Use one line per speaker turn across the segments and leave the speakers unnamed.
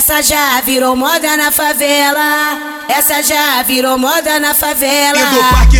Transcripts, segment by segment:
Essa já virou moda na favela. Essa já virou moda na favela.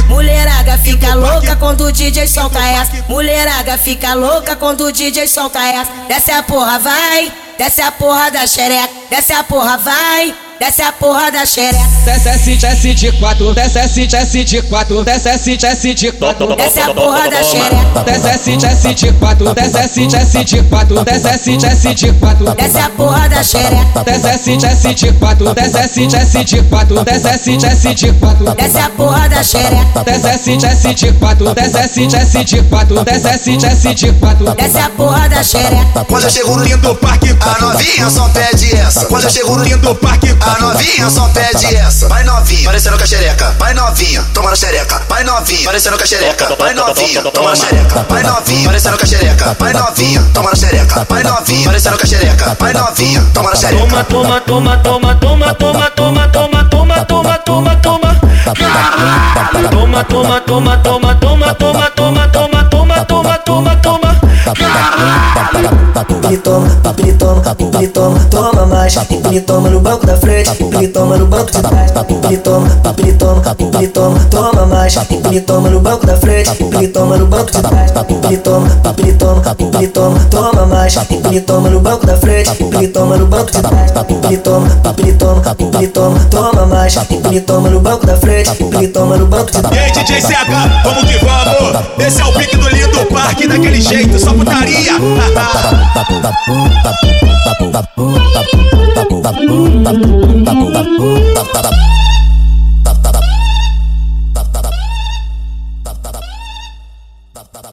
Mulherada fica louca quando o DJ solta essa. Mulherada fica louca quando o DJ solta essa. Desce a porra, vai. Desce a porra da xereca. Desce a porra, vai desce a porra da xereca.
Desce S, desce de quatro, desce S, desce de quatro, desce S, desce de quatro.
Desce a porra da xereca.
Desce desce de quatro, desce S, desce de quatro, desce S, desce de quatro.
Desce a porra da xereca.
Desce desce de quatro, desce S, desce de quatro, desce S, desce de quatro.
Desce a porra da xereca.
Desce S, desce de quatro, desce S, desce de quatro, desce S, desce de quatro.
Desce a porra da xereca.
Quando eu chego no lindo parque, a novinha só pede essa. Quando eu chego no lindo parque, a novinha só pede essa. Vai novinha, parecendo com a xereca. Vai novinha, toma na xereca. Vai novinha, parecendo com a xereca. Vai novinha, toma na xereca. Vai novinha, parecendo com a xereca. Vai novinha, toma na xereca. Vai novinha, parecendo com a xereca. Vai novinha, toma na xereca.
Toma, toma, toma, toma, toma, toma, toma, toma, toma, toma, toma, toma. Toma, toma, toma, toma, toma, toma, toma, toma,
Ele toma, ele toma, ele toma, toma mais. Ele toma no banco da frente, ele toma no banco de trás. Ele toma, ele toma, ele toma, toma mais. Ele toma no banco da frente, ele toma no banco de trás. Ele toma, ele toma, ele toma, toma mais. Ele toma no banco da frente, ele toma no banco de trás. Ele toma, ele toma, ele toma, toma mais. Ele toma no banco da frente, ele toma no banco de trás.
E aí, DJ CH, vamos que vamos. Esse é o pique do lindo parque, daquele jeito, só putaria.